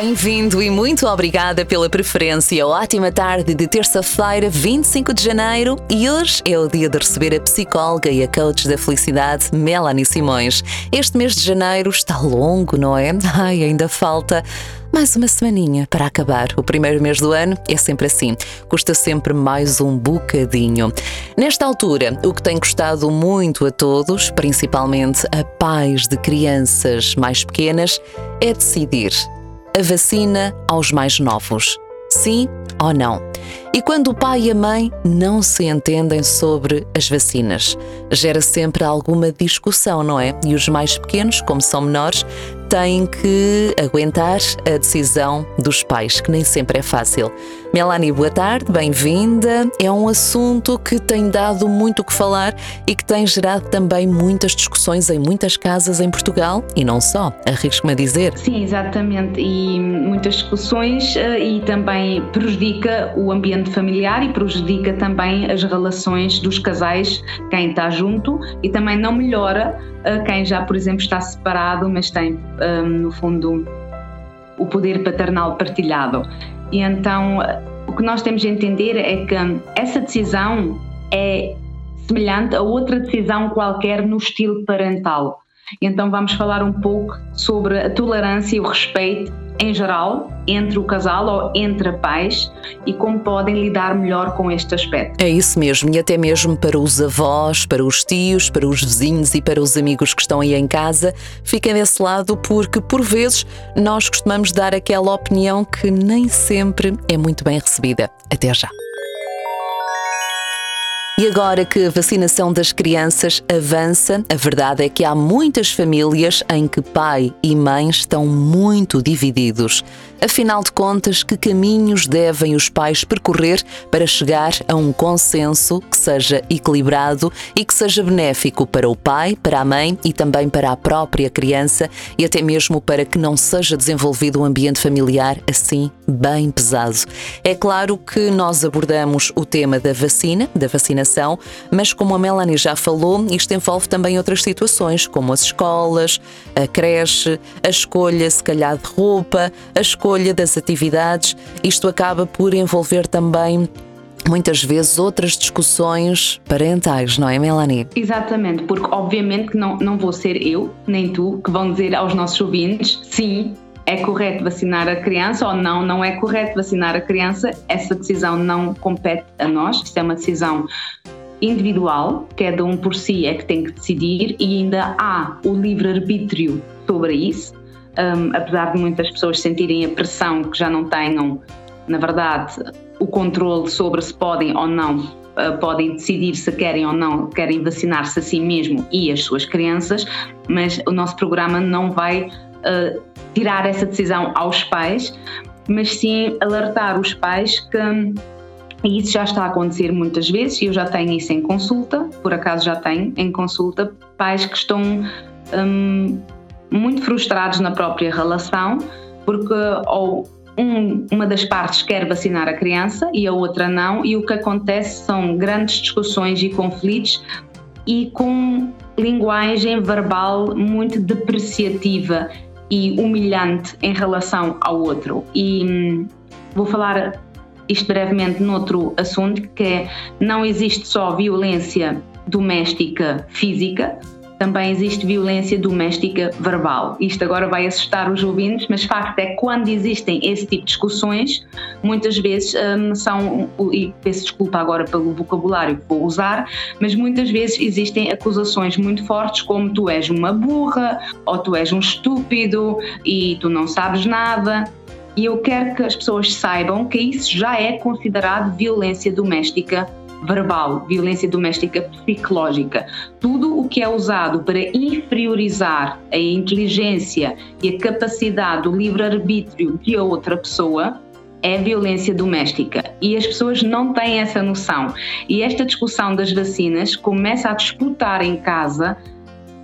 Bem-vindo e muito obrigada pela preferência. Ótima tarde de terça-feira, 25 de janeiro, e hoje é o dia de receber a psicóloga e a coach da felicidade, Melanie Simões. Este mês de janeiro está longo, não é? Ai, ainda falta mais uma semaninha para acabar. O primeiro mês do ano é sempre assim, custa sempre mais um bocadinho. Nesta altura, o que tem custado muito a todos, principalmente a pais de crianças mais pequenas, é decidir a vacina aos mais novos. Sim ou não? E quando o pai e a mãe não se entendem sobre as vacinas, gera sempre alguma discussão, não é? E os mais pequenos, como são menores, têm que aguentar a decisão dos pais, que nem sempre é fácil. Melanie, boa tarde, bem-vinda. É um assunto que tem dado muito o que falar e que tem gerado também muitas discussões em muitas casas em Portugal e não só, arrisco-me a dizer. Sim, exatamente, e muitas discussões eh, e também prejudica o ambiente familiar e prejudica também as relações dos casais, quem está junto, e também não melhora eh, quem já, por exemplo, está separado, mas tem, ehm, no fundo, o poder paternal partilhado. E então o que nós temos de entender é que essa decisão é semelhante a outra decisão qualquer no estilo parental. Então vamos falar um pouco sobre a tolerância e o respeito em geral entre o casal ou entre pais e como podem lidar melhor com este aspecto. É isso mesmo, e até mesmo para os avós, para os tios, para os vizinhos e para os amigos que estão aí em casa, fiquem desse lado porque por vezes nós costumamos dar aquela opinião que nem sempre é muito bem recebida. Até já. E agora que a vacinação das crianças avança, a verdade é que há muitas famílias em que pai e mãe estão muito divididos. Afinal de contas, que caminhos devem os pais percorrer para chegar a um consenso que seja equilibrado e que seja benéfico para o pai, para a mãe e também para a própria criança e até mesmo para que não seja desenvolvido um ambiente familiar assim bem pesado? É claro que nós abordamos o tema da vacina, da vacinação, mas como a Melanie já falou, isto envolve também outras situações, como as escolas, a creche, a escolha, se calhar, de roupa, a escolha escolha das atividades, isto acaba por envolver também muitas vezes outras discussões parentais, não é, Melanie? Exatamente, porque obviamente que não, não vou ser eu, nem tu, que vão dizer aos nossos ouvintes, sim, é correto vacinar a criança ou não, não é correto vacinar a criança, essa decisão não compete a nós, isso é uma decisão individual, cada um por si é que tem que decidir e ainda há o livre-arbítrio sobre isso um, apesar de muitas pessoas sentirem a pressão que já não tenham, na verdade, o controle sobre se podem ou não, uh, podem decidir se querem ou não, querem vacinar-se a si mesmo e as suas crianças, mas o nosso programa não vai uh, tirar essa decisão aos pais, mas sim alertar os pais que e isso já está a acontecer muitas vezes, e eu já tenho isso em consulta, por acaso já tenho em consulta, pais que estão um, muito frustrados na própria relação, porque ou um, uma das partes quer vacinar a criança e a outra não, e o que acontece são grandes discussões e conflitos e com linguagem verbal muito depreciativa e humilhante em relação ao outro. E hum, vou falar isto brevemente noutro assunto, que é não existe só violência doméstica física, também existe violência doméstica verbal. Isto agora vai assustar os ouvintes, mas facto é que quando existem esse tipo de discussões, muitas vezes um, são, e peço desculpa agora pelo vocabulário que vou usar, mas muitas vezes existem acusações muito fortes como tu és uma burra, ou tu és um estúpido e tu não sabes nada. E eu quero que as pessoas saibam que isso já é considerado violência doméstica verbal, violência doméstica psicológica, tudo o que é usado para inferiorizar a inteligência e a capacidade do livre-arbítrio de outra pessoa é violência doméstica e as pessoas não têm essa noção. E esta discussão das vacinas começa a disputar em casa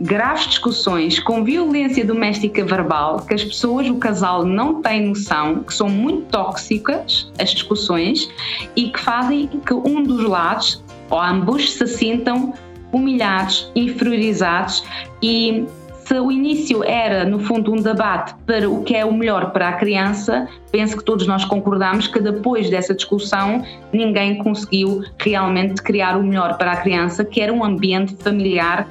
graves discussões com violência doméstica verbal que as pessoas, o casal, não têm noção, que são muito tóxicas as discussões e que fazem que um dos lados ou ambos se sintam humilhados, inferiorizados e se o início era, no fundo, um debate para o que é o melhor para a criança, penso que todos nós concordamos que depois dessa discussão ninguém conseguiu realmente criar o melhor para a criança, que era um ambiente familiar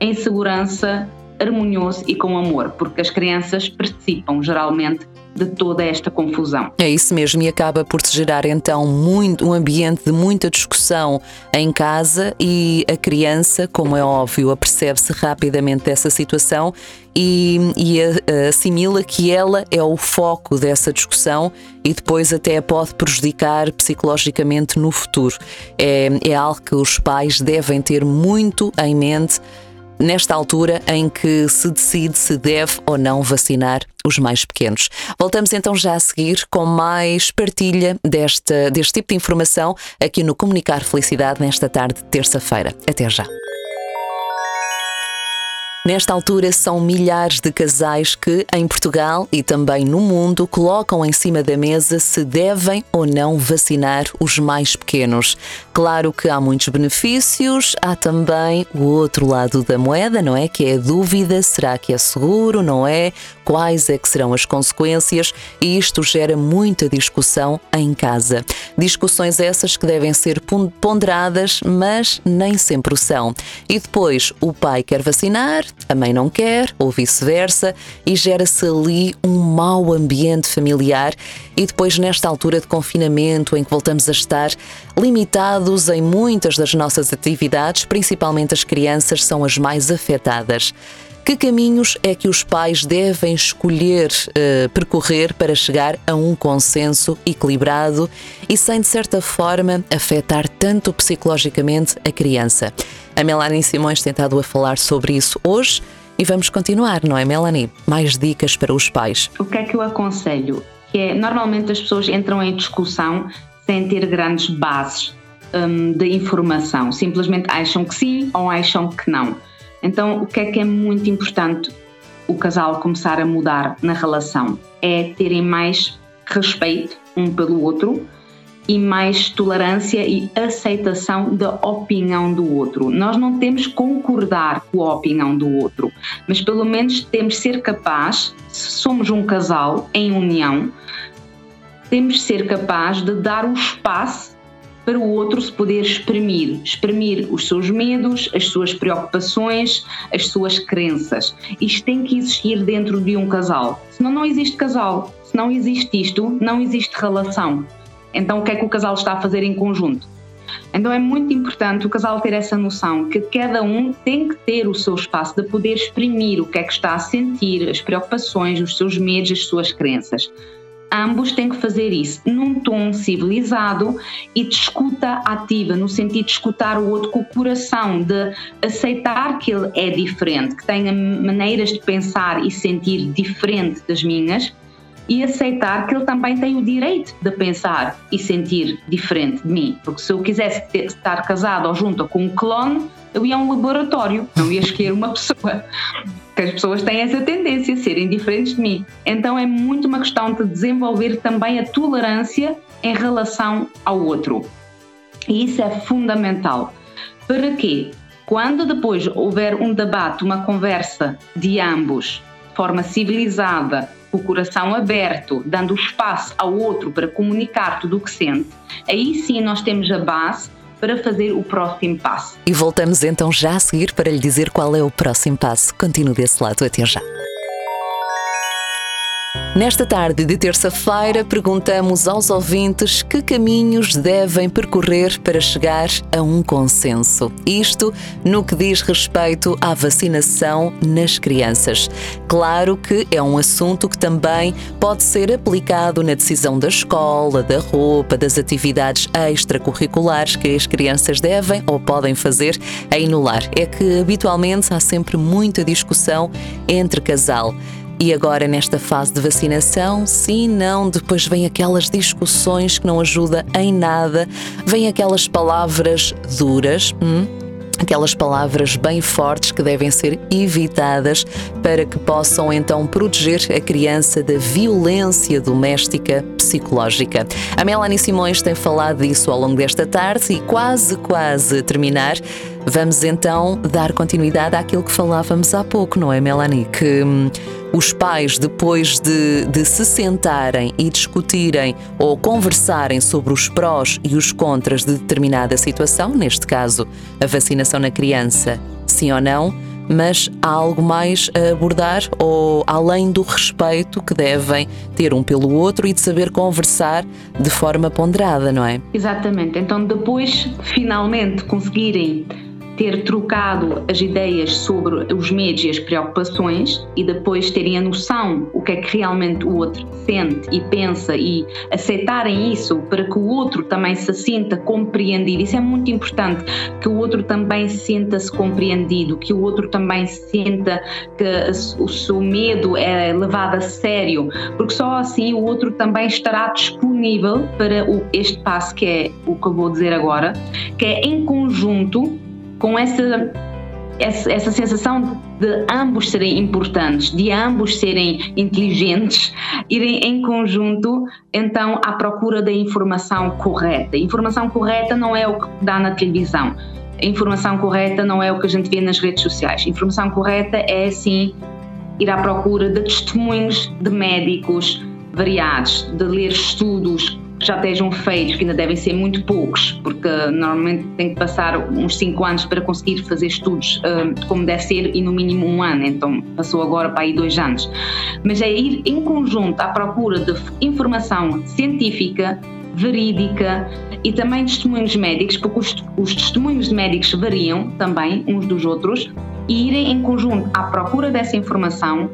em segurança, harmonioso e com amor, porque as crianças participam geralmente de toda esta confusão. É isso mesmo, e acaba por se gerar então muito, um ambiente de muita discussão em casa e a criança, como é óbvio, apercebe-se rapidamente dessa situação e, e assimila que ela é o foco dessa discussão e depois até pode prejudicar psicologicamente no futuro. É, é algo que os pais devem ter muito em mente nesta altura em que se decide se deve ou não vacinar os mais pequenos. Voltamos então já a seguir com mais partilha deste tipo de informação aqui no Comunicar Felicidade nesta tarde de terça-feira. Até já. Nesta altura, são milhares de casais que, em Portugal e também no mundo, colocam em cima da mesa se devem ou não vacinar os mais pequenos. Claro que há muitos benefícios, há também o outro lado da moeda, não é? Que é a dúvida: será que é seguro, não é? Quais é que serão as consequências? E isto gera muita discussão em casa. Discussões essas que devem ser ponderadas, mas nem sempre são. E depois, o pai quer vacinar, a mãe não quer, ou vice-versa, e gera-se ali um mau ambiente familiar. E depois, nesta altura de confinamento, em que voltamos a estar limitados em muitas das nossas atividades, principalmente as crianças são as mais afetadas. Que caminhos é que os pais devem escolher uh, percorrer para chegar a um consenso equilibrado e sem, de certa forma, afetar tanto psicologicamente a criança? A Melanie Simões tem estado a falar sobre isso hoje e vamos continuar, não é, Melanie? Mais dicas para os pais. O que é que eu aconselho? Que é, normalmente as pessoas entram em discussão sem ter grandes bases um, de informação. Simplesmente acham que sim ou acham que não. Então, o que é que é muito importante o casal começar a mudar na relação? É terem mais respeito um pelo outro e mais tolerância e aceitação da opinião do outro. Nós não temos que concordar com a opinião do outro, mas pelo menos temos que ser capaz, se somos um casal em união, temos que ser capaz de dar o espaço para o outro se poder exprimir, exprimir os seus medos, as suas preocupações, as suas crenças. Isto tem que existir dentro de um casal. Senão não existe casal. Se não existe isto, não existe relação. Então, o que é que o casal está a fazer em conjunto? Então, é muito importante o casal ter essa noção que cada um tem que ter o seu espaço de poder exprimir o que é que está a sentir, as preocupações, os seus medos, as suas crenças. Ambos têm que fazer isso num tom civilizado e de escuta ativa, no sentido de escutar o outro com o coração, de aceitar que ele é diferente, que tenha maneiras de pensar e sentir diferente das minhas e aceitar que ele também tem o direito de pensar e sentir diferente de mim. Porque se eu quisesse ter, estar casado ou junto com um clone, eu ia a um laboratório, não ia escolher uma pessoa. Porque as pessoas têm essa tendência a serem diferentes de mim. Então é muito uma questão de desenvolver também a tolerância em relação ao outro. E isso é fundamental. Para quê? Quando depois houver um debate, uma conversa de ambos, de forma civilizada, com o coração aberto, dando espaço ao outro para comunicar tudo o que sente, aí sim nós temos a base para fazer o próximo passo. E voltamos então já a seguir para lhe dizer qual é o próximo passo. Continue desse lado, até já. Nesta tarde de terça-feira, perguntamos aos ouvintes que caminhos devem percorrer para chegar a um consenso. Isto no que diz respeito à vacinação nas crianças. Claro que é um assunto que também pode ser aplicado na decisão da escola, da roupa, das atividades extracurriculares que as crianças devem ou podem fazer em no lar. É que habitualmente há sempre muita discussão entre casal. E agora, nesta fase de vacinação, sim, não, depois vem aquelas discussões que não ajudam em nada, vem aquelas palavras duras. Hum? aquelas palavras bem fortes que devem ser evitadas para que possam então proteger a criança da violência doméstica psicológica. A Melanie Simões tem falado disso ao longo desta tarde e quase, quase terminar, Vamos então dar continuidade àquilo que falávamos há pouco, não é, Melanie? Que hum, os pais, depois de, de se sentarem e discutirem ou conversarem sobre os prós e os contras de determinada situação, neste caso a vacinação na criança, sim ou não, mas há algo mais a abordar ou além do respeito que devem ter um pelo outro e de saber conversar de forma ponderada, não é? Exatamente. Então, depois, finalmente, conseguirem ter trocado as ideias sobre os medos e as preocupações e depois terem a noção o que é que realmente o outro sente e pensa e aceitarem isso para que o outro também se sinta compreendido. Isso é muito importante, que o outro também sinta-se compreendido, que o outro também sinta que o seu medo é levado a sério, porque só assim o outro também estará disponível para este passo que é o que eu vou dizer agora, que é em conjunto com essa, essa, essa sensação de ambos serem importantes, de ambos serem inteligentes, irem em conjunto então à procura da informação correta. Informação correta não é o que dá na televisão. Informação correta não é o que a gente vê nas redes sociais. Informação correta é sim ir à procura de testemunhos de médicos variados, de ler estudos já estejam feitos, que ainda devem ser muito poucos, porque normalmente tem que passar uns 5 anos para conseguir fazer estudos uh, como deve ser e no mínimo um ano, então passou agora para aí dois anos. Mas é ir em conjunto à procura de informação científica, verídica e também testemunhos médicos, porque os, os testemunhos de médicos variam também uns dos outros, e irem em conjunto à procura dessa informação,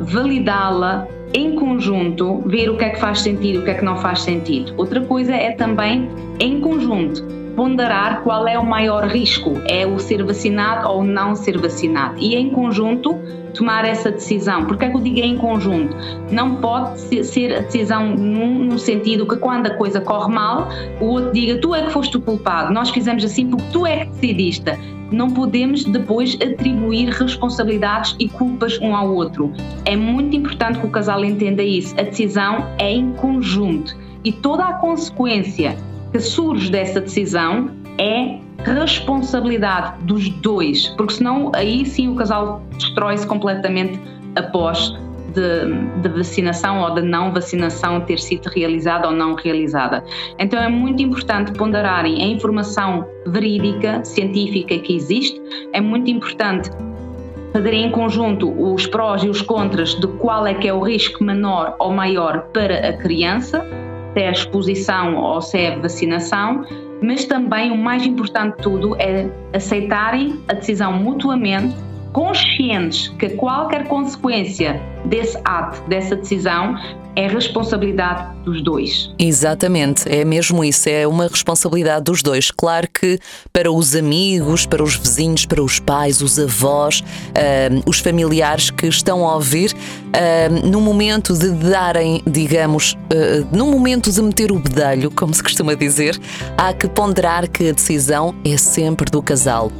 validá-la, em conjunto, ver o que é que faz sentido e o que é que não faz sentido. Outra coisa é também, em conjunto, ponderar qual é o maior risco, é o ser vacinado ou não ser vacinado. E em conjunto, tomar essa decisão. Porque é que eu digo em conjunto? Não pode ser a decisão num, sentido que quando a coisa corre mal, o outro diga tu é que foste o culpado, nós fizemos assim porque tu é que decidiste não podemos depois atribuir responsabilidades e culpas um ao outro. É muito importante que o casal entenda isso. A decisão é em conjunto e toda a consequência que surge dessa decisão é responsabilidade dos dois, porque senão aí sim o casal destrói-se completamente após de, de, vacinação ou de não vacinação ter sido realizada ou não realizada. Então é muito importante ponderarem a informação verídica, científica que existe, é muito importante fazerem em conjunto os prós e os contras de qual é que é o risco menor ou maior para a criança, se é a exposição ou se é a vacinação, mas também o mais importante de tudo é aceitarem a decisão mutuamente conscientes que qualquer consequência desse ato, dessa decisão, é responsabilidade dos dois. Exatamente, é mesmo isso, é uma responsabilidade dos dois. Claro que para os amigos, para os vizinhos, para os pais, os avós, uh, os familiares que estão a ouvir, uh, no momento de darem, digamos, uh, no momento de meter o bedelho, como se costuma dizer, há que ponderar que a decisão é sempre do casal.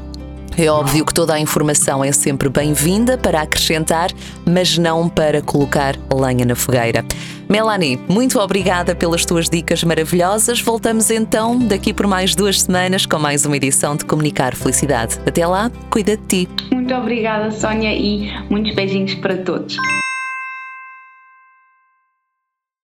É óbvio que toda a informação é sempre bem-vinda para acrescentar, mas não para colocar lenha na fogueira. Melanie, muito obrigada pelas tuas dicas maravilhosas. Voltamos então daqui por mais duas semanas com mais uma edição de Comunicar Felicidade. Até lá, cuida de ti. Muito obrigada, Sónia, e muitos beijinhos para todos.